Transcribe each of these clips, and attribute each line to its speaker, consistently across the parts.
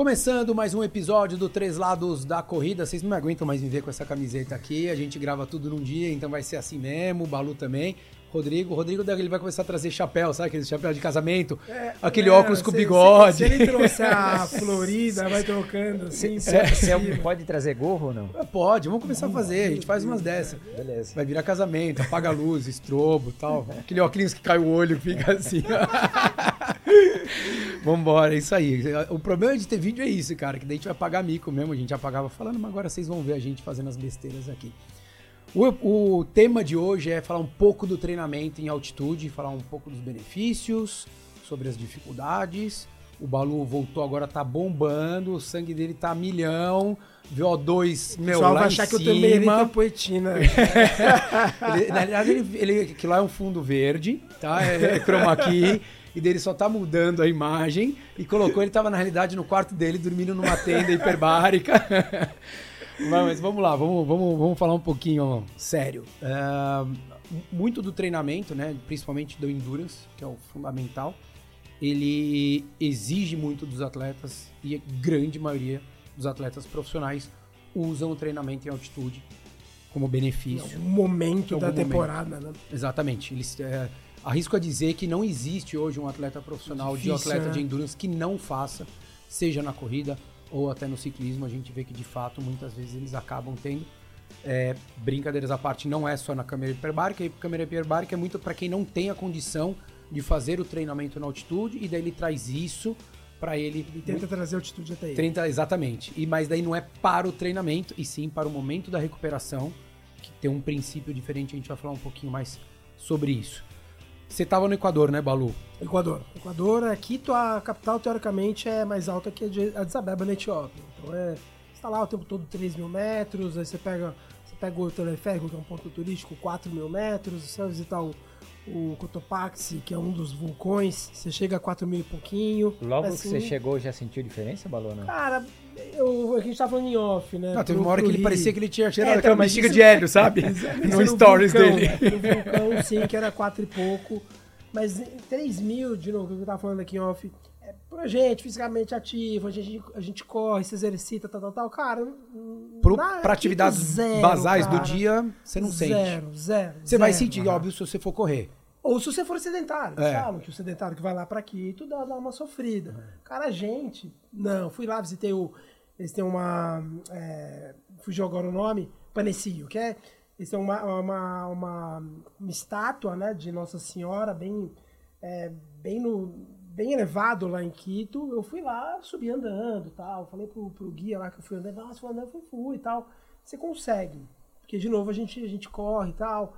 Speaker 1: Começando mais um episódio do Três Lados da Corrida. Vocês não me aguentam mais me ver com essa camiseta aqui. A gente grava tudo num dia, então vai ser assim mesmo. O Balu também. Rodrigo, Rodrigo ele vai começar a trazer chapéu, sabe aquele chapéu de casamento? É, aquele é, óculos com se, bigode.
Speaker 2: Se, se, ele trouxer a Florida, vai trocando assim.
Speaker 3: Você é, pode trazer gorro ou não?
Speaker 1: É, pode, vamos começar a fazer. A gente faz umas dessas.
Speaker 3: Beleza.
Speaker 1: Vai virar casamento, apaga a luz, estrobo tal. Aquele óculos que cai o olho fica assim. Vambora, é isso aí. O problema de ter vídeo é isso, cara, que daí a gente vai pagar mico mesmo. A gente apagava falando, mas agora vocês vão ver a gente fazendo as besteiras aqui. O, o, tema de hoje é falar um pouco do treinamento em altitude, falar um pouco dos benefícios, sobre as dificuldades. O Balu voltou agora, tá bombando, o sangue dele tá milhão, VO2, meu, Só lá vai achar que eu também
Speaker 2: tô poetina.
Speaker 1: ele, na verdade, ele, ele, que lá é um fundo verde, tá? É, é chroma key. E dele só tá mudando a imagem e colocou, ele tava na realidade no quarto dele, dormindo numa tenda hiperbárica. Mas vamos lá, vamos, vamos, vamos falar um pouquinho sério. Uh, muito do treinamento, né, principalmente do endurance, que é o fundamental, ele exige muito dos atletas e a grande maioria dos atletas profissionais usam o treinamento em altitude como benefício. É
Speaker 2: um momento da temporada, momento. né?
Speaker 1: Exatamente. Eles, é, arrisco a dizer que não existe hoje um atleta profissional Difícil, de atleta né? de endurance que não faça, seja na corrida ou até no ciclismo, a gente vê que de fato muitas vezes eles acabam tendo. É, brincadeiras à parte, não é só na câmera hiperbárica, a câmera hiperbárica é muito para quem não tem a condição de fazer o treinamento na altitude e daí ele traz isso para ele.
Speaker 2: Ele tenta trazer altitude até ele.
Speaker 1: Tenta, exatamente. E mas daí não é para o treinamento e sim para o momento da recuperação, que tem um princípio diferente, a gente vai falar um pouquinho mais sobre isso. Você estava no Equador, né, Balu?
Speaker 2: Equador. Equador, é Quito, a capital, teoricamente, é mais alta que a Addis Abeba, na Etiópia. Então, é, você está lá o tempo todo 3 mil metros, aí você pega, você pega o teleférico, que é um ponto turístico, 4 mil metros, você vai visitar o, o Cotopaxi, que é um dos vulcões, você chega a 4 mil e pouquinho.
Speaker 3: Logo assim, que você chegou, já sentiu diferença, Balu? Não?
Speaker 2: Cara, eu, a gente tava falando em off, né?
Speaker 1: Não, teve uma hora que ele Rio. parecia que ele tinha cheirado é, aquela bexiga de hélio, sabe? no, stories
Speaker 2: vulcão,
Speaker 1: dele.
Speaker 2: No vulcão, sim, que era quatro e pouco. Mas 3 mil, de novo, que eu tava falando aqui em off, é pra gente, fisicamente ativo, a gente, a gente corre, se exercita, tal, tal, tal. Cara,
Speaker 1: Pro, pra atividades zero, basais cara. do dia, você não
Speaker 2: zero,
Speaker 1: sente.
Speaker 2: Zero, zero.
Speaker 1: Você vai sentir, óbvio, se você for correr.
Speaker 2: Ou se você for sedentário. É. Falam que o sedentário que vai lá para Quito dá, dá uma sofrida. É. Cara, a gente. Não, fui lá, visitei o. Eles têm uma. É, fugiu agora o nome. Panecio, que é. Eles têm uma, uma, uma, uma estátua né, de Nossa Senhora bem, é, bem, no, bem elevado lá em Quito. Eu fui lá, subi andando tal. Falei pro, pro guia lá que eu fui andando. Nossa, fui andando, fui, fui e tal. Você consegue. Porque, de novo, a gente, a gente corre e tal.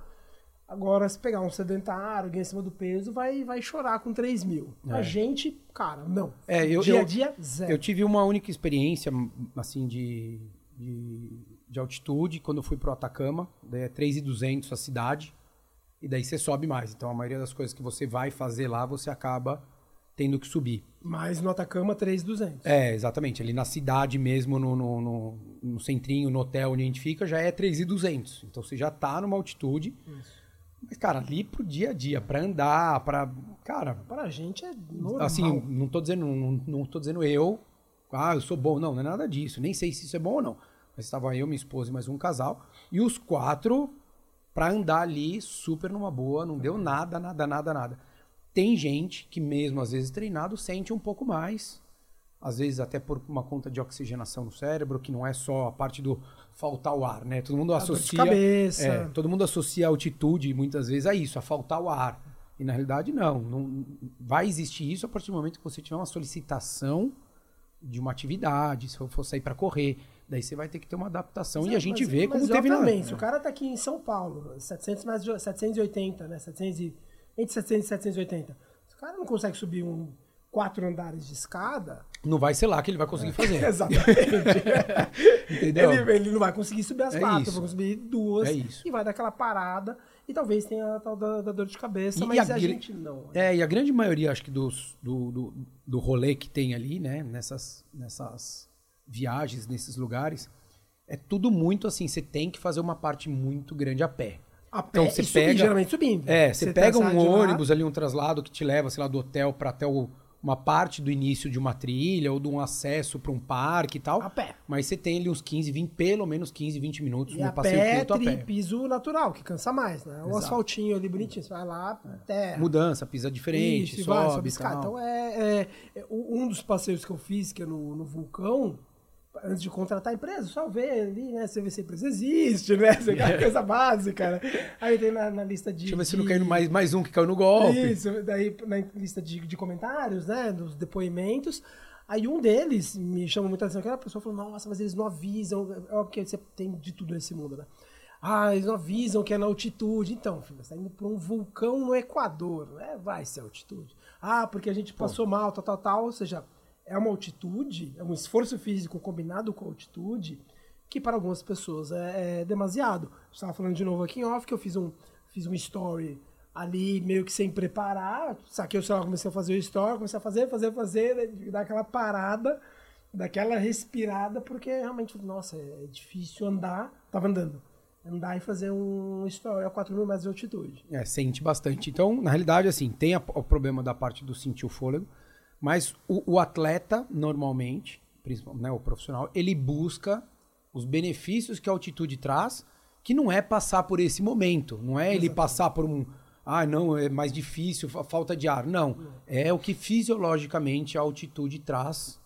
Speaker 2: Agora, se pegar um sedentário, alguém acima do peso, vai, vai chorar com 3 mil. É. A gente, cara, não.
Speaker 1: É, eu,
Speaker 2: dia
Speaker 1: eu,
Speaker 2: a dia, zero.
Speaker 1: Eu tive uma única experiência, assim, de, de, de altitude, quando eu fui pro Atacama. Daí é 3,200 a cidade. E daí você sobe mais. Então, a maioria das coisas que você vai fazer lá, você acaba tendo que subir.
Speaker 2: Mas no Atacama, 3,200.
Speaker 1: É, exatamente. Ali na cidade mesmo, no, no, no, no centrinho, no hotel onde a gente fica, já é 3,200. Então, você já tá numa altitude... Isso mas, cara, ali pro dia a dia, pra andar, pra. Cara.
Speaker 2: Pra gente é normal.
Speaker 1: Assim, não tô dizendo, não, não tô dizendo eu, ah, eu sou bom. Não, não é nada disso. Nem sei se isso é bom ou não. Mas estava eu, minha esposa e mais um casal. E os quatro, pra andar ali, super numa boa, não deu nada, nada, nada, nada. Tem gente que, mesmo às vezes treinado, sente um pouco mais. Às vezes até por uma conta de oxigenação no cérebro, que não é só a parte do faltar o ar, né? Todo mundo associa.
Speaker 2: cabeça.
Speaker 1: É, todo mundo associa a altitude muitas vezes a isso, a faltar o ar. E na realidade, não, não. Vai existir isso a partir do momento que você tiver uma solicitação de uma atividade, se for sair para correr. Daí você vai ter que ter uma adaptação mas, e a gente
Speaker 2: mas,
Speaker 1: vê
Speaker 2: mas
Speaker 1: como teve
Speaker 2: na... Se o cara tá aqui em São Paulo, 700 mais 780, né? 700 e, entre 700 e 780. Se o cara não consegue subir um quatro andares de escada.
Speaker 1: Não vai ser lá que ele vai conseguir fazer.
Speaker 2: Exatamente. Entendeu? Ele, ele, não vai conseguir subir as é quatro, vai conseguir duas.
Speaker 1: É isso.
Speaker 2: E vai dar aquela parada. E talvez tenha a tal da, da dor de cabeça, e mas a, a gente não.
Speaker 1: Né? É, e a grande maioria, acho que, dos, do, do, do rolê que tem ali, né? Nessas, nessas viagens, nesses lugares, é tudo muito assim. Você tem que fazer uma parte muito grande a pé.
Speaker 2: A pé então, você pega, geralmente subindo.
Speaker 1: É, você, você pega um ônibus lá. ali, um traslado que te leva, sei lá, do hotel para até o uma parte do início de uma trilha ou de um acesso para um parque e tal.
Speaker 2: A pé.
Speaker 1: Mas você tem ali uns 15, 20, pelo menos 15, 20 minutos
Speaker 2: E
Speaker 1: no passeio
Speaker 2: pé,
Speaker 1: curto a pé.
Speaker 2: piso natural, que cansa mais, né? O
Speaker 1: Exato.
Speaker 2: asfaltinho ali bonitinho, você vai lá, terra.
Speaker 1: Mudança, pisa diferente,
Speaker 2: Isso, e
Speaker 1: sobe,
Speaker 2: vai,
Speaker 1: e
Speaker 2: sobe. Então, é, é- é- um dos passeios que eu fiz, que é no, no vulcão, antes de contratar a empresa, só ver ali, né? Você vê se a empresa existe, né? Você aquela coisa básica, né? Aí tem na, na lista de.
Speaker 1: Deixa eu ver se não caiu mais, mais um que caiu no golpe.
Speaker 2: Isso, daí na lista de, de comentários, né? Dos depoimentos. Aí um deles me chamou muita atenção, que a pessoa falou, nossa, mas eles não avisam. É óbvio que você tem de tudo nesse mundo, né? Ah, eles não avisam que é na altitude. Então, filho, você tá indo para um vulcão no Equador, né? Vai ser altitude. Ah, porque a gente passou mal, tal, tal, tal. Ou seja, é uma altitude, é um esforço físico combinado com a altitude, que para algumas pessoas é, é demasiado. Estava falando de novo aqui em off que eu fiz um, fiz um story ali meio que sem preparar, saquei o celular, comecei a fazer o story, comecei a fazer, fazer, fazer, né, dar aquela parada, daquela respirada, porque realmente, nossa, é difícil andar, tava andando, andar e fazer um story a 4 mil metros de altitude.
Speaker 1: É, sente bastante. Então, na realidade, assim, tem a- o problema da parte do sentir o fôlego, mas o, o atleta, normalmente, principalmente né, o profissional, ele busca os benefícios que a altitude traz, que não é passar por esse momento, não é ele passar por um. Ah, não, é mais difícil, fa- falta de ar. Não. É o que fisiologicamente a altitude traz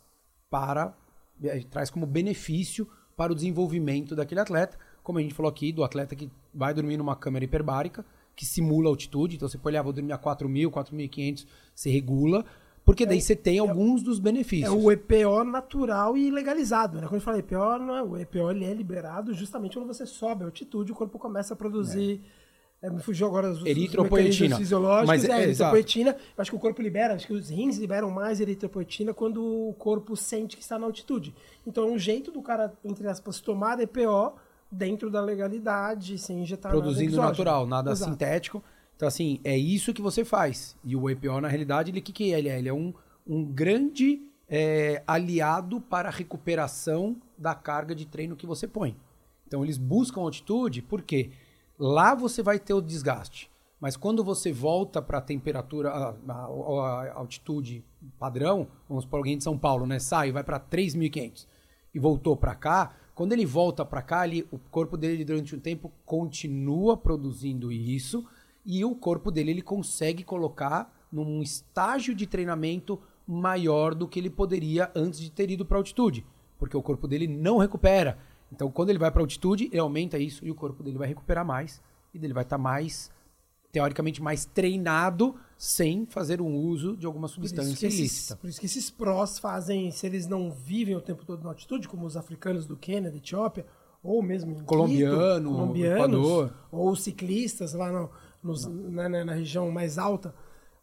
Speaker 1: para. eh, traz como benefício para o desenvolvimento daquele atleta. Como a gente falou aqui, do atleta que vai dormir numa câmera hiperbárica, que simula a altitude. Então você pode olhar, vou dormir a 4.000, 4.500, você regula. Porque daí você tem alguns dos
Speaker 2: É
Speaker 1: benefícios.
Speaker 2: o EPO natural e legalizado, né? Quando a gente fala EPO, não é, o EPO ele é liberado justamente quando você sobe a altitude, o corpo começa a produzir. É, me fugiu agora os, os
Speaker 1: Eritropoetina.
Speaker 2: mecanismos fisiológicos.
Speaker 1: Mas
Speaker 2: é,
Speaker 1: é,
Speaker 2: eritropoetina. Eu acho que o corpo libera, acho que os rins liberam mais eritropoetina quando o corpo sente que está na altitude. Então é um jeito do cara, entre aspas, tomar EPO dentro da legalidade, sem injetar
Speaker 1: produzindo
Speaker 2: nada
Speaker 1: natural, nada
Speaker 2: Exato.
Speaker 1: sintético. Então, assim, é isso que você faz. E o EPO, na realidade, ele o que, que é? Ele é, ele é um, um grande é, aliado para a recuperação da carga de treino que você põe. Então, eles buscam altitude porque lá você vai ter o desgaste. Mas quando você volta para a temperatura, a, altitude padrão, vamos por alguém de São Paulo, né? Sai, vai para 3.500 e voltou para cá, quando ele volta para cá, ele, o corpo dele durante um tempo continua produzindo isso e o corpo dele ele consegue colocar num estágio de treinamento maior do que ele poderia antes de ter ido para altitude, porque o corpo dele não recupera. Então, quando ele vai para altitude, ele aumenta isso e o corpo dele vai recuperar mais e dele vai estar mais teoricamente mais treinado sem fazer um uso de alguma substância ilícita.
Speaker 2: por isso que esses prós fazem, se eles não vivem o tempo todo na altitude, como os africanos do Quênia, da Etiópia, ou mesmo
Speaker 1: Colombiano,
Speaker 2: Quito, colombianos,
Speaker 1: Equador.
Speaker 2: ou ciclistas lá no- nos- na, na- na região mais alta,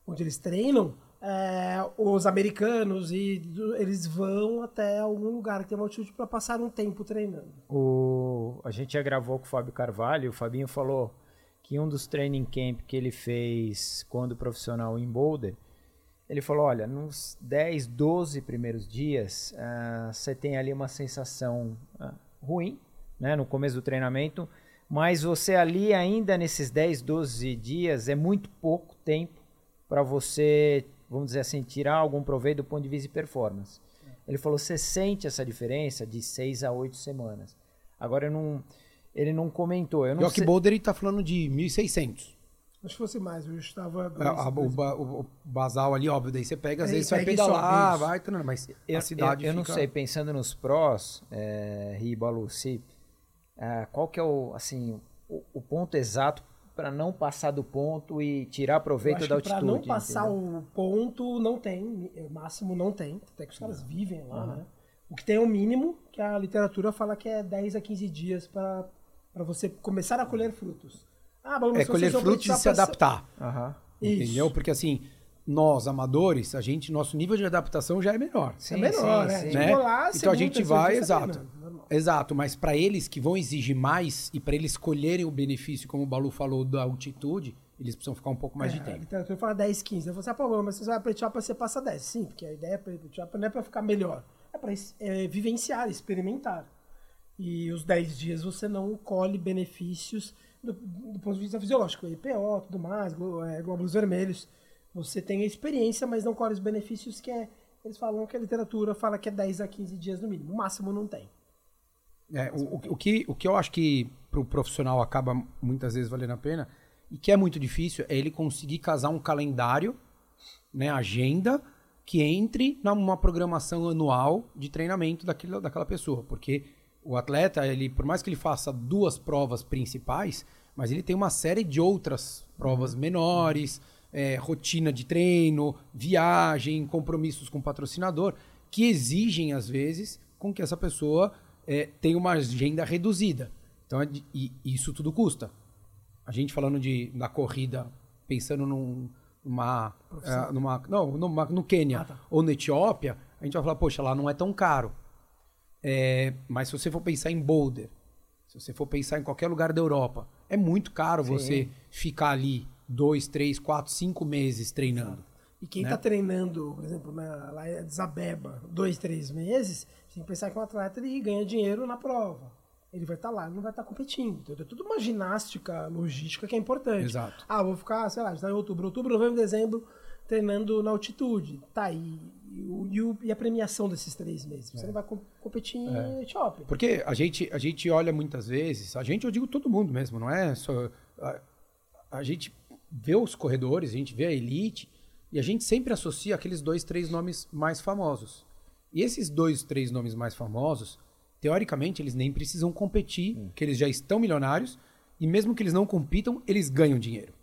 Speaker 2: onde eles treinam, é, os americanos, e eles vão até algum lugar que tem uma altitude para passar um tempo treinando.
Speaker 3: O, a gente já gravou com o Fábio Carvalho, o Fabinho falou que um dos training camp que ele fez quando profissional em Boulder, ele falou, olha, nos 10, 12 primeiros dias, ah, você tem ali uma sensação ah, ruim, né, no começo do treinamento, mas você ali ainda nesses 10, 12 dias é muito pouco tempo para você, vamos dizer assim, tirar algum proveito do ponto de vista de performance. Ele falou, você sente essa diferença de 6 a 8 semanas. Agora eu não, ele não comentou, eu não
Speaker 1: Yoki
Speaker 3: sei.
Speaker 1: Boulder ele tá falando de 1.600.
Speaker 2: Acho que fosse mais, eu estava...
Speaker 1: A- a- o, ba- o- o basal ali, óbvio, daí você pega, às
Speaker 2: Aí
Speaker 1: vezes você vai
Speaker 2: pega
Speaker 1: pedalar,
Speaker 2: isso.
Speaker 1: vai mas
Speaker 3: Eu,
Speaker 1: a cidade
Speaker 3: eu, eu não
Speaker 1: fica-
Speaker 3: sei, pensando nos prós, é, Riba, Luci, ah, qual que é o, assim, o, o ponto exato para não passar do ponto e tirar proveito da altitude?
Speaker 2: não passar
Speaker 3: entendeu?
Speaker 2: o ponto, não tem. O máximo não tem. Até que os caras vivem lá, né? O que tem é o mínimo, que a literatura fala que é 10 a 15 dias para você começar a colher frutos. Ah, mas
Speaker 1: É
Speaker 2: se
Speaker 1: colher frutos e se adaptar.
Speaker 3: Aham.
Speaker 2: Isso.
Speaker 1: Entendeu? Porque assim, nós, amadores, a gente, nosso nível de adaptação já é menor.
Speaker 3: Sim,
Speaker 2: É melhor,
Speaker 3: sim,
Speaker 2: né?
Speaker 3: sim.
Speaker 1: Né?
Speaker 2: lá,
Speaker 1: então a gente vai, exato. Exato, mas para eles que vão exigir mais e para eles colherem o benefício, como o Balu falou, da altitude, eles precisam ficar um pouco mais
Speaker 2: É,
Speaker 1: de tempo.
Speaker 2: literatura fala 10, 15. Eu falo assim, ah, mas você vai pra Etiópia, você passa 10. Sim, porque a ideia pra Etiópia não é pra ficar melhor. É pra é, vivenciar, experimentar. E os 10 dias você não colhe benefícios do, do ponto de vista fisiológico. EPO, tudo mais, glo- é, glóbulos vermelhos. você tem a experiência, mas não colhe os benefícios que é. Eles falam que a literatura fala que é 10 a 15 dias no mínimo. O máximo não tem.
Speaker 1: É, o, o, que, o que eu acho que para o profissional acaba muitas vezes valendo a pena, e que é muito difícil, é ele conseguir casar um calendário, né, agenda, que entre numa programação anual de treinamento daquilo, daquela pessoa. Porque o atleta, ele, por mais que ele faça duas provas principais, mas ele tem uma série de outras provas menores, é, rotina de treino, viagem, compromissos com o patrocinador, que exigem, às vezes, com que essa pessoa é, tenha uma agenda reduzida. Então, é e, isso tudo custa. A gente falando de, da corrida, pensando num, numa, uh, numa, não, numa, no Quênia ah, tá. ou na Etiópia, a gente vai falar, poxa, lá não é tão caro. É, mas se você for pensar em Boulder, se você for pensar em qualquer lugar da Europa, é muito caro Sim. você ficar ali dois, três, quatro, cinco meses treinando.
Speaker 2: E quem está né? treinando, por exemplo, na, lá em Desabeba, dois, três meses, tem que pensar que um atleta ele ganha dinheiro na prova. Ele vai estar tá lá, ele não vai estar tá competindo. Então, é tudo uma ginástica logística que é importante.
Speaker 1: Exato.
Speaker 2: Ah, vou ficar, sei lá, está em outubro, outubro, novembro, dezembro, treinando na altitude. Tá, e, e, e a premiação desses três meses? Você é. não vai competir em é. Etiópia.
Speaker 1: Porque a gente, a gente olha muitas vezes, a gente, eu digo todo mundo mesmo, não é só. A, a gente vê os corredores, a gente vê a elite, e a gente sempre associa aqueles dois, três nomes mais famosos. E esses dois, três nomes mais famosos, teoricamente, eles nem precisam competir, hum. que eles já estão milionários, e mesmo que eles não compitam, eles ganham dinheiro.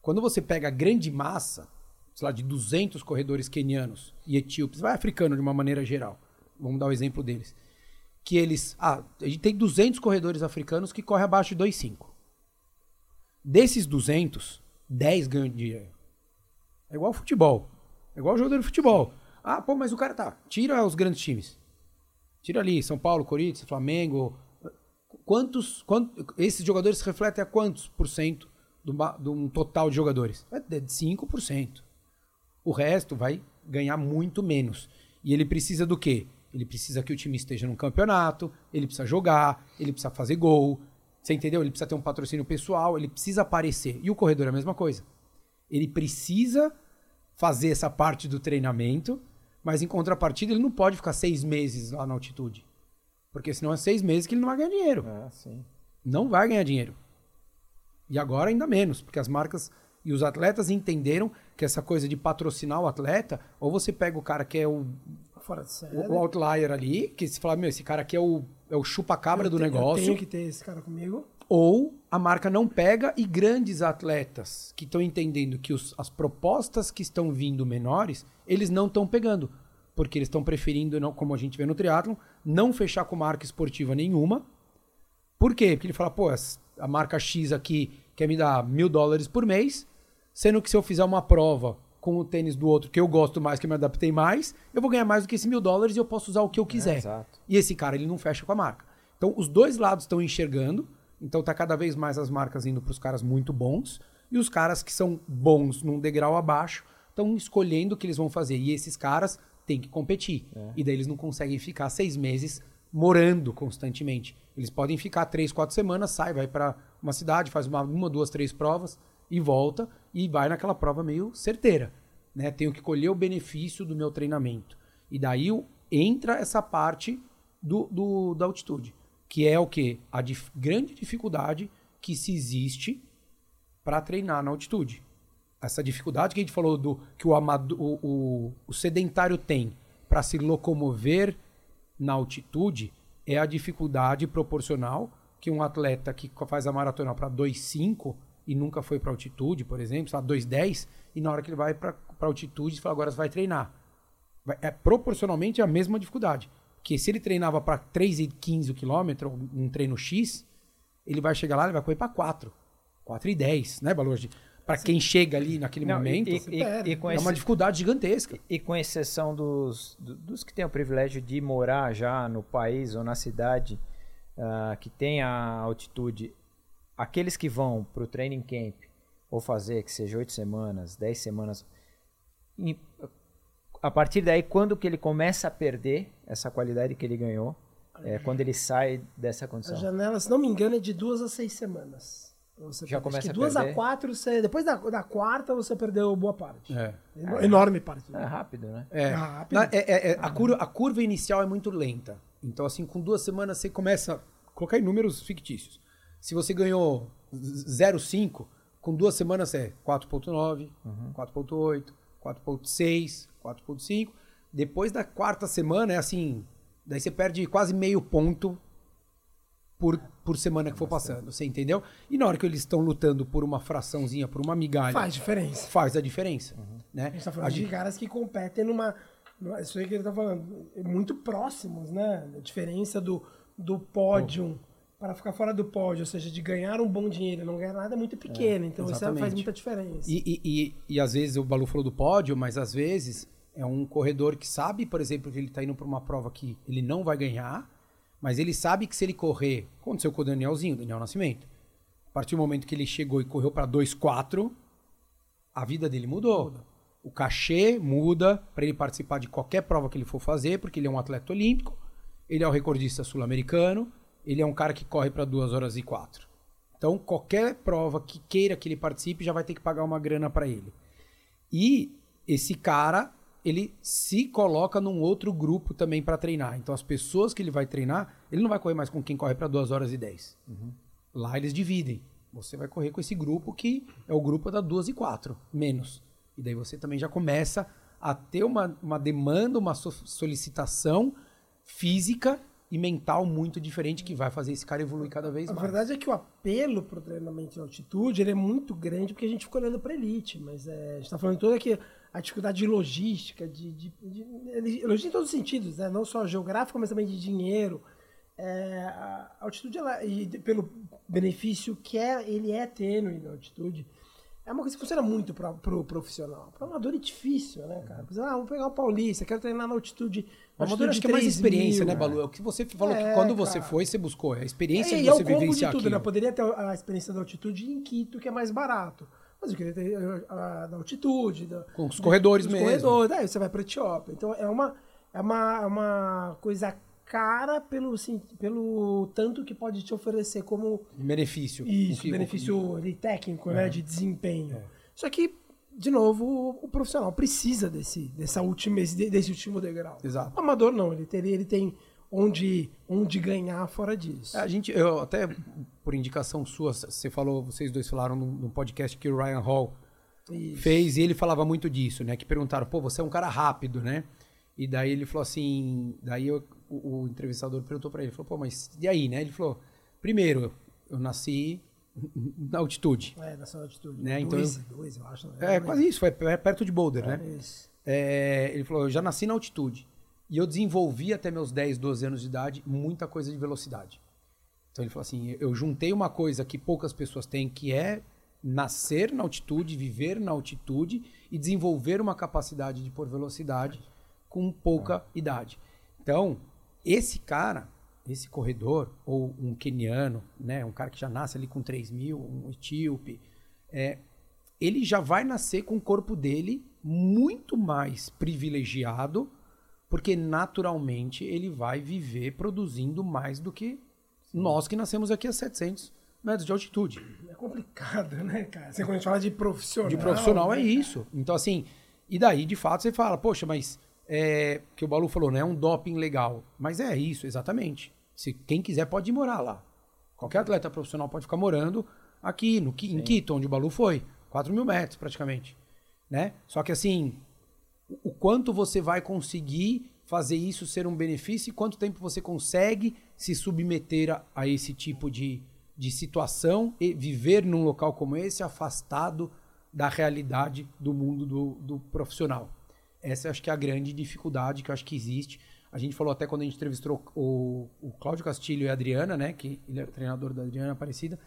Speaker 1: Quando você pega a grande massa, sei lá, de 200 corredores quenianos e etíopes, vai africano de uma maneira geral, vamos dar o um exemplo deles, que eles, ah, a gente tem 200 corredores africanos que correm abaixo de 2,5. Desses 200, 10 ganham dinheiro. É igual futebol. É igual jogador de futebol. Ah, pô, mas o cara tá. Tira os grandes times. Tira ali, São Paulo, Corinthians, Flamengo. Quantos, quantos. Esses jogadores refletem a quantos por cento de um total de jogadores? É de 5%. O resto vai ganhar muito menos. E ele precisa do quê? Ele precisa que o time esteja no campeonato, ele precisa jogar, ele precisa fazer gol. Você entendeu? Ele precisa ter um patrocínio pessoal, ele precisa aparecer. E o corredor é a mesma coisa. Ele precisa fazer essa parte do treinamento, mas em contrapartida ele não pode ficar seis meses lá na altitude. Porque senão é seis meses que ele não vai ganhar dinheiro.
Speaker 3: Ah, sim.
Speaker 1: Não vai ganhar dinheiro. E agora ainda menos, porque as marcas e os atletas entenderam que essa coisa de patrocinar o atleta, ou você pega o cara que é o, o, o outlier ali, que se fala, meu, esse cara aqui é o, é o chupa-cabra do negócio. Eu
Speaker 2: tenho que ter esse cara comigo
Speaker 1: ou a marca não pega e grandes atletas que estão entendendo que os, as propostas que estão vindo menores, eles não estão pegando. Porque eles estão preferindo, não, como a gente vê no triatlon, não fechar com marca esportiva nenhuma. Por quê? Porque ele fala, pô, a marca X aqui quer me dar mil dólares por mês, sendo que se eu fizer uma prova com o tênis do outro que eu gosto mais, que eu me adaptei mais, eu vou ganhar mais do que esse mil dólares e eu posso usar o que eu quiser. É, e esse cara, ele não fecha com a marca. Então, os dois lados estão enxergando, então tá cada vez mais as marcas indo para os caras muito bons e os caras que são bons num degrau abaixo estão escolhendo o que eles vão fazer. E esses caras têm que competir. É. E daí eles não conseguem ficar seis meses morando constantemente. Eles podem ficar três, quatro semanas, sai, vai para uma cidade, faz uma, uma, duas, três provas e volta e vai naquela prova meio certeira. Né? Tenho que colher o benefício do meu treinamento. E daí entra essa parte do, do da altitude que é o que? A dif grande dificuldade que se existe para treinar na altitude. Essa dificuldade que a gente falou do que o, amado, o, o, o sedentário tem para se locomover na altitude é a dificuldade proporcional que um atleta que faz a maratona para 2,5 e nunca foi para altitude, por exemplo, está 2,10, e na hora que ele vai para altitude, fala, agora você vai treinar. É proporcionalmente a mesma dificuldade que se ele treinava para 3,15 km, um treino X, ele vai chegar lá e vai correr para 4. 4,10, né, valor para quem chega ali naquele Não, momento, e, e, e, é uma dificuldade gigantesca.
Speaker 3: E, com exceção dos, dos que têm o privilégio de morar já no país ou na cidade uh, que tem a altitude, aqueles que vão para o training camp ou fazer que seja 8 semanas, 10 semanas, a partir daí, quando que ele começa a perder essa qualidade que ele ganhou, é quando ele sai dessa condição.
Speaker 2: A janela, se não me engano, é de duas a seis semanas. Você
Speaker 3: Já
Speaker 2: perde.
Speaker 3: começa
Speaker 2: Acho que
Speaker 3: a
Speaker 2: duas
Speaker 3: perder.
Speaker 2: a quatro, você, depois da, da quarta, você perdeu boa parte.
Speaker 1: É.
Speaker 2: Eno- Enorme parte.
Speaker 3: É rápido, né?
Speaker 1: É.
Speaker 2: Rápido.
Speaker 1: Na- é- é- é, a, curva, a curva inicial é muito lenta. Então, assim, com duas semanas você começa a colocar em números fictícios. Se você ganhou 0,5, com duas semanas é 4,9, 4,8, 4,6, 4,5. Depois da quarta semana é assim, daí você perde quase meio ponto por, por semana que for passando, você entendeu? E na hora que eles estão lutando por uma fraçãozinha, por uma migalha,
Speaker 2: Faz diferença.
Speaker 1: faz a diferença, né?
Speaker 2: A gente tá falando
Speaker 1: A
Speaker 2: de
Speaker 1: gente-
Speaker 2: caras que competem numa. Isso aí que ele tá falando. Muito próximos, né? A diferença do, do pódio para ficar fora do pódio, ou seja, de ganhar um bom dinheiro e não ganhar nada é muito pequeno. então isso
Speaker 1: exatamente.
Speaker 2: faz muita diferença.
Speaker 1: E, e, e, e às vezes o Balu falou do pódio, mas às vezes é um corredor que sabe, por exemplo, que ele está indo para uma prova que ele não vai ganhar, mas ele sabe que se ele correr, aconteceu com o Danielzinho, Daniel Nascimento, a partir do momento que ele chegou e correu para 2,4, a vida dele mudou. O cachê muda para ele participar de qualquer prova que ele for fazer, porque ele é um atleta olímpico, ele é o recordista sul-americano, ele é um cara que corre para 2 horas e 4. Então, qualquer prova que queira que ele participe já vai ter que pagar uma grana para ele. E esse cara, ele se coloca num outro grupo também para treinar. Então, as pessoas que ele vai treinar, ele não vai correr mais com quem corre para 2 horas e 10. Lá eles dividem. Você vai correr com esse grupo que é o grupo da 2 e 4, menos. E daí você também já começa a ter uma, uma demanda, uma so- solicitação física e mental muito diferente que vai fazer esse cara evoluir cada vez
Speaker 2: A
Speaker 1: mais.
Speaker 2: verdade é que o apelo pro treinamento em altitude ele é muito grande porque a gente fica olhando para elite, mas é, a gente está falando toda aqui a dificuldade de logística, de, de, de- logística em todos os sentidos, né? não só geográfica, mas também de dinheiro. É, a altitude, ela, e de- pelo benefício que é, ele é tênue na altitude, é uma coisa que funciona muito para o profissional. Para o amador é difícil, né, cara? Por exemplo, Ah, vou pegar o Paulista, quero treinar na altitude.
Speaker 1: O amador acho que é mais
Speaker 2: 3
Speaker 1: experiência,
Speaker 2: mil,
Speaker 1: né, Balu? É o que você falou
Speaker 2: É,
Speaker 1: que quando você
Speaker 2: cara.
Speaker 1: foi, você buscou. É a experiência
Speaker 2: É,
Speaker 1: de
Speaker 2: é
Speaker 1: você
Speaker 2: o combo de
Speaker 1: vivenciar
Speaker 2: tudo, né?
Speaker 1: aquilo.
Speaker 2: Poderia ter a experiência da altitude em Quito, que é mais barato. Mas eu queria ter a, a da altitude, da,
Speaker 1: Com os corredores
Speaker 2: dos
Speaker 1: mesmo.
Speaker 2: corredores. Daí você vai para Etiópia. Então é uma, é uma, é uma coisa cara pelo, assim, pelo tanto que pode te oferecer como
Speaker 1: Benefício.
Speaker 2: isso,
Speaker 1: que-
Speaker 2: benefício ali técnico, né, de desempenho.
Speaker 1: É.
Speaker 2: Só que, de novo, o, o profissional precisa desse, dessa última, esse- desse último degrau.
Speaker 1: Exato.
Speaker 2: O amador não, ele, teria, ele tem onde, onde ganhar fora disso.
Speaker 1: A gente, eu até, por indicação sua, você falou, vocês dois falaram num, podcast que o Ryan Hall
Speaker 2: Isso.
Speaker 1: fez e ele falava muito disso, né? Que perguntaram, pô, você é um cara rápido, né? E daí ele falou assim, daí eu- o, o entrevistador perguntou pra ele, falou, pô, mas e aí, né? Ele falou, primeiro, eu nasci na altitude.
Speaker 2: É, nessa altitude.
Speaker 1: Né, então
Speaker 2: dois,
Speaker 1: eu-
Speaker 2: dois, eu acho. né?
Speaker 1: É, quase isso, foi per- perto de Boulder, né?
Speaker 2: Isso.
Speaker 1: É, ele falou, eu já nasci na altitude. E eu desenvolvi até meus 10, 12 anos de idade muita coisa de velocidade. Então ele falou assim, eu juntei uma coisa que poucas pessoas têm, que é nascer na altitude, viver na altitude e desenvolver uma capacidade de pôr velocidade com pouca idade. Então, esse cara, esse corredor, ou um keniano, né, um cara que já nasce ali com 3 mil, um etíope, é, ele já vai nascer com o corpo dele muito mais privilegiado, porque naturalmente ele vai viver produzindo mais do que nós que nascemos aqui a 700 metros de altitude.
Speaker 2: É complicado, né, cara? Você, quando a gente fala de profissional.
Speaker 1: De profissional é
Speaker 2: né,
Speaker 1: isso. Então, assim, e daí, de fato, você fala, poxa, mas é, que o Balu falou, não é um doping legal. Mas é isso, exatamente. Se quem quiser pode ir morar lá. Qualquer atleta profissional pode ficar morando aqui, no, em Quito, onde o Balu foi. 4 mil metros, praticamente. Né? Só que, assim, o- quanto você vai conseguir fazer isso ser um benefício e quanto tempo você consegue se submeter a, a esse tipo de, de situação e viver num local como esse afastado da realidade do mundo do, do profissional. Essa acho que é a grande dificuldade que acho que existe. A gente falou até quando a gente entrevistou o, o Cláudio Castilho e a Adriana, né? Que ele é treinador da Adriana Aparecida.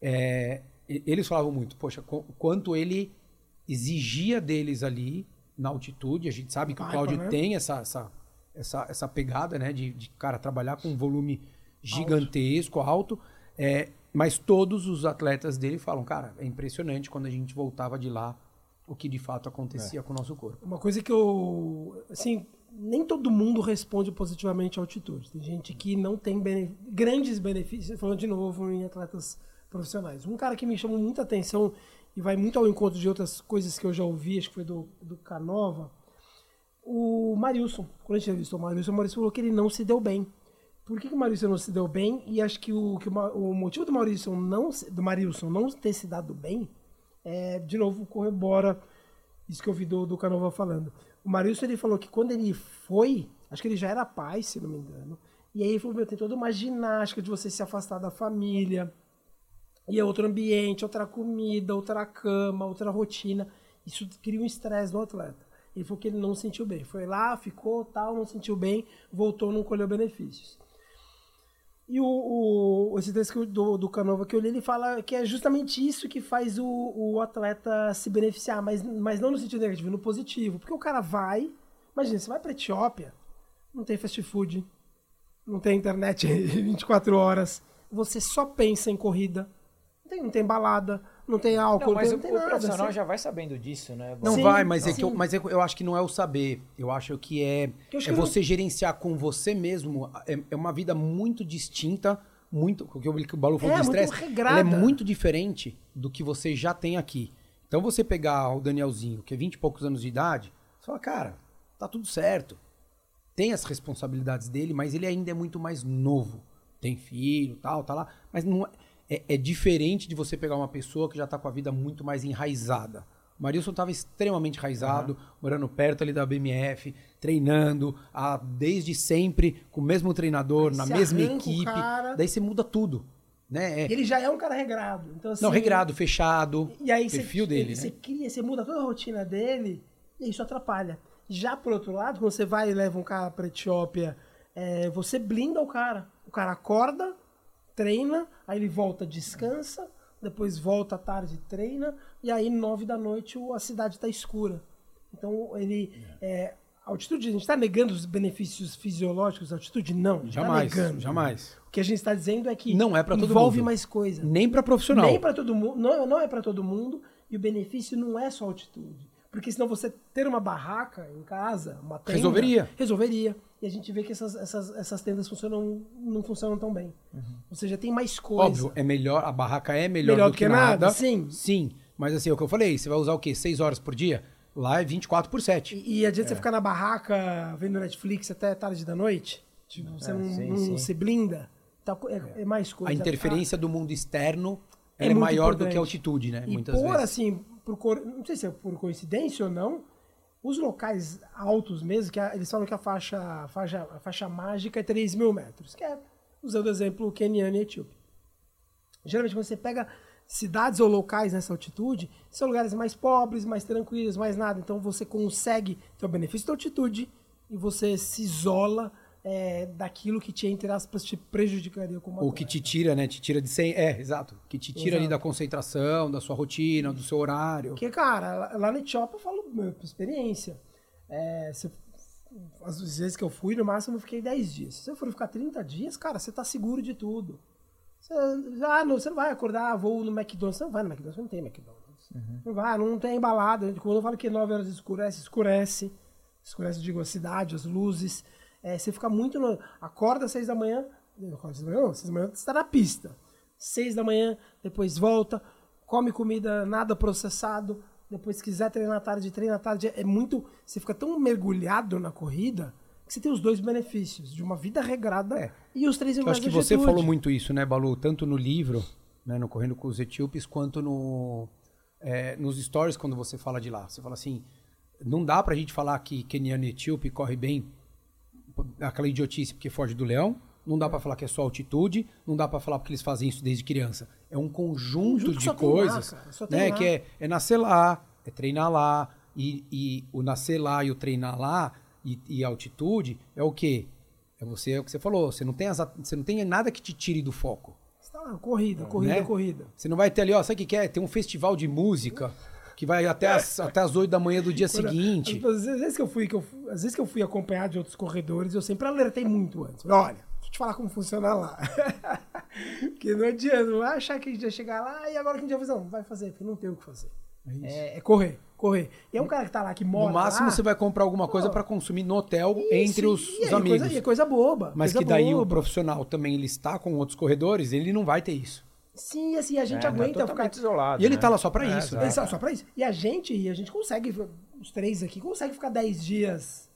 Speaker 1: É, eles falavam muito, poxa, qu- quanto ele exigia deles ali na altitude. A gente sabe que o Cláudio
Speaker 2: né?
Speaker 1: tem essa, essa, essa, essa pegada, né? De, de, cara, trabalhar com um volume gigantesco, alto. É, mas todos os atletas dele falam, cara, é impressionante quando a gente voltava de lá o que de fato acontecia com o nosso corpo.
Speaker 2: Uma coisa que eu. Assim, nem todo mundo responde positivamente à altitude. Tem gente que não tem grandes benefícios, falando de novo em atletas profissionais. Um cara que me chamou muita atenção e vai muito ao encontro de outras coisas que eu já ouvi, acho que foi do, do Canova, o Marilson. Quando a gente entrevistou o Marilson, o Marilson falou que ele não se deu bem. Por que, que o Maurício não se deu bem? E acho que o, que o, o motivo do Maurício não, do Marilson não ter se dado bem é, de novo, corrobora isso que eu ouvi do, do Canova falando. O Marilson ele falou que quando ele foi, acho que ele já era pai, se não me engano, e aí ele falou, meu, tem toda uma ginástica de você se afastar da família, e é outro ambiente, outra comida, outra cama, outra rotina. Isso cria um estresse no atleta. Ele falou que ele não sentiu bem. Foi lá, ficou, tal, não sentiu bem, voltou, não colheu benefícios. E o, o, esse texto do, do Canova que eu li, ele fala que é justamente isso que faz o, o atleta se beneficiar, mas, mas não no sentido negativo, no positivo. Porque o cara vai, imagina, você vai pra Etiópia, não tem fast food, não tem internet 24 horas, você só pensa em corrida, tem, não tem balada, não tem álcool, não,
Speaker 3: mas
Speaker 2: não tem,
Speaker 3: o,
Speaker 2: nada,
Speaker 3: o profissional
Speaker 2: assim.
Speaker 3: já vai sabendo disso, né?
Speaker 1: Não
Speaker 2: Sim,
Speaker 1: vai, mas, é
Speaker 2: sim.
Speaker 1: que eu, mas é que eu acho que não é o saber. Eu acho que é,
Speaker 2: Eu acho
Speaker 1: é
Speaker 2: que não-
Speaker 1: você gerenciar com você mesmo. É, é uma vida muito distinta, muito. O que o Balu falou
Speaker 2: É,
Speaker 1: de
Speaker 2: muito
Speaker 1: estresse. é muito diferente do que você já tem aqui. Então você pegar o Danielzinho, que é 20 e poucos anos de idade, você fala, cara, tá tudo certo. Tem as responsabilidades dele, mas ele ainda é muito mais novo. Tem filho, tal, tá lá. Mas não é, é, é diferente de você pegar uma pessoa que já tá com a vida muito mais enraizada. O Marilson estava extremamente enraizado, morando perto ali da BMF, treinando ah, desde sempre, com o mesmo treinador,
Speaker 2: Aí
Speaker 1: na mesma equipe.
Speaker 2: cara.
Speaker 1: Daí você muda tudo. Né? É-
Speaker 2: Ele já é um cara regrado. Então, assim,
Speaker 1: não, regrado, fechado.
Speaker 2: E aí você,
Speaker 1: perfil dele,
Speaker 2: você
Speaker 1: né?
Speaker 2: cria, você muda toda a rotina dele e isso atrapalha. Já por outro lado, quando você vai e leva um cara pra Etiópia, é, você blinda o cara. O cara acorda, treina, aí ele volta, descansa, depois volta à tarde, treina, e aí nove da noite a cidade tá escura. Então ele. É, a altitude, a gente está negando os benefícios fisiológicos da altitude? Não, tá
Speaker 1: Jamais,
Speaker 2: negando.
Speaker 1: jamais.
Speaker 2: O que a gente está dizendo é que
Speaker 1: Não é pra todo
Speaker 2: envolve
Speaker 1: mundo.
Speaker 2: mais coisa.
Speaker 1: Nem para profissional.
Speaker 2: Nem para todo mundo, não, não é para todo mundo, e o benefício não é só altitude. Porque senão você ter uma barraca em casa, uma tenda,
Speaker 1: Resolveria.
Speaker 2: Resolveria. E a gente vê que essas, essas, essas tendas funcionam, não funcionam tão bem. Ou seja, tem mais coisa.
Speaker 1: Óbvio, é melhor, a barraca é melhor,
Speaker 2: Melhor
Speaker 1: do que, nada.
Speaker 2: sim.
Speaker 1: Sim, mas assim, é o que eu falei, você vai usar o quê? 6 horas por dia? Lá é 24 por 7.
Speaker 2: E, e adianta você ficar na barraca vendo Netflix até tarde da noite? Tipo, você
Speaker 3: É,
Speaker 2: não,
Speaker 3: sim,
Speaker 2: não
Speaker 3: sim.
Speaker 2: se blinda? Tá co- é, é mais coisa.
Speaker 1: A interferência do mundo externo
Speaker 2: É
Speaker 1: é, maior do que
Speaker 2: importante.
Speaker 1: a altitude, né?
Speaker 2: E
Speaker 1: Muitas
Speaker 2: por
Speaker 1: vezes.
Speaker 2: assim, por, não sei se é por coincidência ou não, os locais altos mesmo, que a- eles falam que a faixa, faixa, a faixa mágica é 3 mil metros, que é, usando o exemplo queniano e etíope. Geralmente quando você pega cidades ou locais nessa altitude, são lugares mais pobres, mais tranquilos, mais nada. Então você consegue ter o benefício da altitude e você se isola é, daquilo que te, entre aspas, te prejudicaria como
Speaker 1: Ou que te tira, né? Te tira de 100. É, exato. Que te tira ali
Speaker 2: Exato.
Speaker 1: da concentração, da sua rotina, do seu horário.
Speaker 2: Porque, cara, lá- no Etiópia eu falo meu, experiência. É, as vezes que eu fui, no máximo eu fiquei 10 dias. Se você for ficar 30 dias, cara, você tá seguro de tudo. Você, ah, não, você não vai acordar, vou no McDonald's. Você não vai no McDonald's, não tem McDonald's. Não vai, não tem balada. Quando eu falo que 9 horas escurece, escurece. Escurece, eu digo, a cidade, as luzes. É, você fica muito. No, acorda às 6 da manhã. Acorda às 6 da manhã, não, 6 da manhã você está na pista. 6 da manhã, depois volta, come comida nada processado. Depois, se quiser treinar à tarde, treina à tarde. É muito. Você fica tão mergulhado na corrida que você tem os dois benefícios, de uma vida regrada
Speaker 1: É.
Speaker 2: e os três
Speaker 1: Eu
Speaker 2: mais
Speaker 1: acho que você falou muito isso, né, Balu? Tanto no livro, né, no Correndo com os Etíopes, quanto no, é, nos stories quando você fala de lá. Você fala assim, não dá pra gente falar que keniano e etíope corre bem aquela idiotice porque foge do leão. Não dá pra falar que é só altitude, não dá pra falar porque eles fazem isso desde criança. É um conjunto de
Speaker 2: lá,
Speaker 1: coisas,
Speaker 2: tem
Speaker 1: né,
Speaker 2: lá.
Speaker 1: que é, é nascer lá, é treinar lá, e, e o nascer lá e o treinar lá e, e a altitude é o quê? É você, é o que você falou, você não tem, as, você não tem nada que te tire do foco.
Speaker 2: Você tá lá, corrida, corrida,
Speaker 1: né?
Speaker 2: corrida.
Speaker 1: Você não vai ter ali, ó, sabe o que que é? Tem um festival de música que vai até as, até as 8 da manhã do dia seguinte.
Speaker 2: Às, às vezes que eu fui, que eu, às vezes que eu fui acompanhar de outros corredores, eu sempre alertei muito antes. Olha, deixa eu te falar como funciona lá. Porque não adianta, não vai achar que a gente vai chegar lá e agora que a gente vai fazer. Não, vai fazer, porque não tem o que fazer. É, é correr, correr. E é um cara que tá lá, que mora
Speaker 1: No máximo
Speaker 2: lá,
Speaker 1: você vai comprar alguma coisa
Speaker 2: Pô.
Speaker 1: pra consumir no hotel
Speaker 2: isso,
Speaker 1: entre os, os amigos.
Speaker 2: Coisa, e é coisa boba.
Speaker 1: Mas
Speaker 2: coisa
Speaker 1: que daí o
Speaker 2: boba.
Speaker 1: profissional também ele está com outros corredores, ele não vai ter isso.
Speaker 2: Sim, assim, a gente
Speaker 3: É, tá
Speaker 2: aguenta
Speaker 3: totalmente
Speaker 2: ficar.
Speaker 3: isolado.
Speaker 1: E ele
Speaker 3: né?
Speaker 1: tá lá só pra
Speaker 3: É,
Speaker 1: isso,
Speaker 3: exato.
Speaker 2: Exato, só pra isso. E a gente, a gente consegue, os três aqui, consegue ficar 10 dias,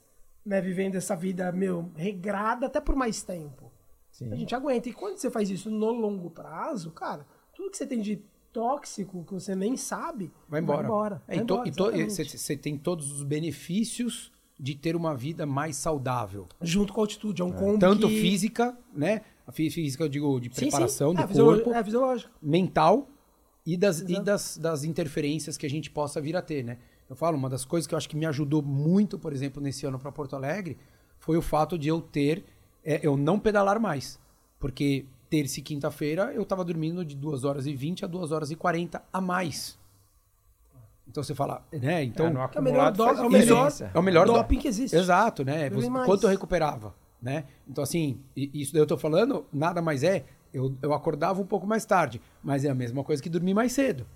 Speaker 2: né, vivendo essa vida, meu, regrada até por mais tempo.
Speaker 3: Sim.
Speaker 2: A gente aguenta. E quando você faz isso no longo prazo, cara, tudo que você tem de tóxico que você nem sabe,
Speaker 1: Vai embora.
Speaker 2: Vai embora.
Speaker 1: É,
Speaker 2: vai embora,
Speaker 1: e você tem todos os benefícios de ter uma vida mais saudável.
Speaker 2: Junto com a altitude, é um combo
Speaker 1: Tanto
Speaker 2: que...
Speaker 1: física, né? A fí- física, eu digo, de
Speaker 2: Sim, sim.
Speaker 1: preparação
Speaker 2: é,
Speaker 1: do corpo,
Speaker 2: É fisiológico.
Speaker 1: mental e, das, e das, das interferências que a gente possa vir a ter, né? Eu falo, uma das coisas que eu acho que me ajudou muito, por exemplo, nesse ano para Porto Alegre, foi o fato de eu ter, é, eu não pedalar mais. Porque terça e quinta-feira eu tava dormindo de 2 horas e 20 a 2 horas e 40 a mais. Então você fala, né? Então,
Speaker 3: É, no
Speaker 2: É o melhor, do, é o melhor
Speaker 3: diferença.
Speaker 1: é o melhor
Speaker 2: doping que existe.
Speaker 1: Exato, né? Você- quanto eu recuperava, né? Então, assim, isso daí eu tô falando, nada mais é. Eu, eu acordava um pouco mais tarde, mas é a mesma coisa que dormir mais cedo.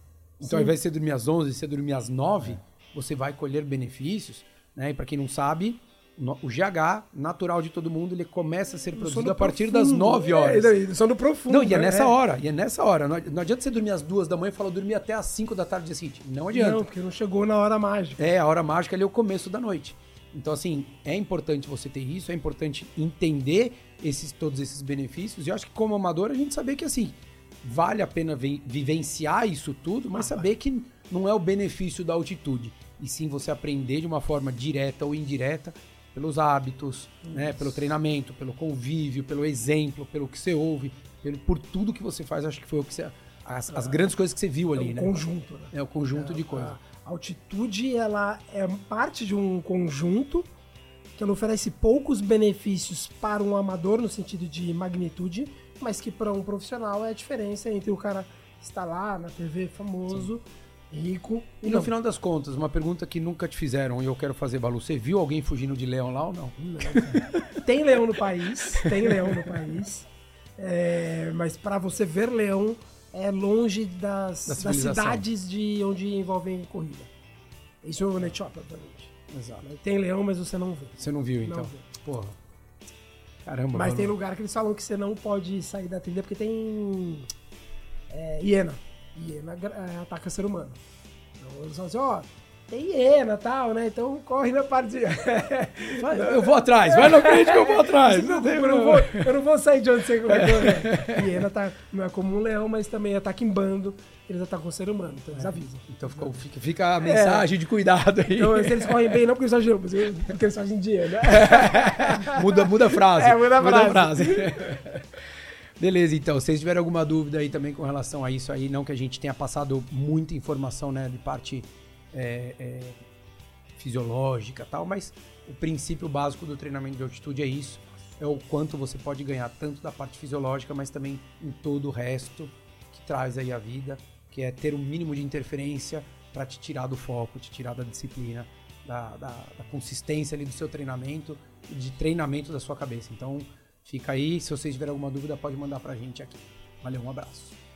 Speaker 1: Então, ao invés de você dormir às 11, você dormir às 9, você vai colher benefícios, né? E pra quem não sabe, no- o GH natural de todo mundo, ele começa a ser produzido a partir
Speaker 2: profundo.
Speaker 1: das 9 horas.
Speaker 2: É, e sono profundo.
Speaker 1: Não, e é
Speaker 2: né?
Speaker 1: nessa hora, e é nessa hora. Não, não adianta você dormir às duas da manhã e falar dormir até às 5 da tarde do dia seguinte. Não adianta.
Speaker 2: Não, porque não chegou na hora mágica.
Speaker 1: É, a hora mágica ali é o começo da noite. Então, assim, é importante você ter isso, é importante entender esses, todos esses benefícios. E eu acho que como amador a gente saber que, assim, vale a pena vi- vivenciar isso tudo, mas saber que não é o benefício da altitude. E sim você aprender de uma forma direta ou indireta pelos hábitos, né, pelo treinamento, pelo convívio, pelo exemplo, pelo que você ouve, pelo, por tudo que você faz. Acho que foi o que você, as, as grandes coisas que você viu
Speaker 2: É
Speaker 1: ali,
Speaker 2: um
Speaker 1: né?
Speaker 2: conjunto, né?
Speaker 1: É o conjunto de coisas.
Speaker 2: Altitude, ela é parte de um conjunto que ela oferece poucos benefícios para um amador no sentido de magnitude, mas que para um profissional é a diferença entre o cara estar lá na TV famoso, rico
Speaker 1: E
Speaker 2: e
Speaker 1: no
Speaker 2: não.
Speaker 1: final das contas, uma pergunta que nunca te fizeram e eu quero fazer, Balu, você viu alguém fugindo de leão lá ou não?
Speaker 2: Tem leão no país, tem leão no país, é, mas para você ver leão é longe das,
Speaker 1: Da
Speaker 2: das cidades de onde envolvem corrida. Isso é na Etiópia, obviamente.
Speaker 1: Exato.
Speaker 2: Tem leão, mas você não vê.
Speaker 1: Você não viu, então?
Speaker 2: Não vi.
Speaker 1: Porra. Caramba,
Speaker 2: Mas
Speaker 1: Balu.
Speaker 2: tem lugar que eles falam que você não pode sair da trilha porque tem é, hiena. Hiena é, ataca ser humano. Então eles falam assim, ó, tem hiena e tal, né? Então corre na parte de...
Speaker 1: Vai, eu vou atrás, vai na frente que eu vou atrás.
Speaker 2: Não, eu, não vou, eu não vou sair de onde você correu. Hiena tá, não é como um leão, mas também ataca em bando. Eles atacam o ser humano, então eles avisam.
Speaker 1: Então ficou- fica, fica a mensagem de cuidado aí.
Speaker 2: Então, se eles correm bem, não porque eles exageram, mas porque eles fazem dia, né?
Speaker 1: muda, muda a frase.
Speaker 2: É, muda a
Speaker 1: frase. Beleza, então, se vocês tiverem alguma dúvida aí também com relação a isso aí, não que a gente tenha passado muita informação, né, de parte é, é, fisiológica tal, mas o princípio básico do treinamento de altitude é isso, é o quanto você pode ganhar tanto da parte fisiológica, mas também em todo o resto que traz aí a vida, que é ter um mínimo de interferência para te tirar do foco, te tirar da disciplina, da, da, da consistência ali do seu treinamento de treinamento da sua cabeça. Então, fica aí, se vocês tiverem alguma dúvida, pode mandar pra gente aqui. Valeu, um abraço.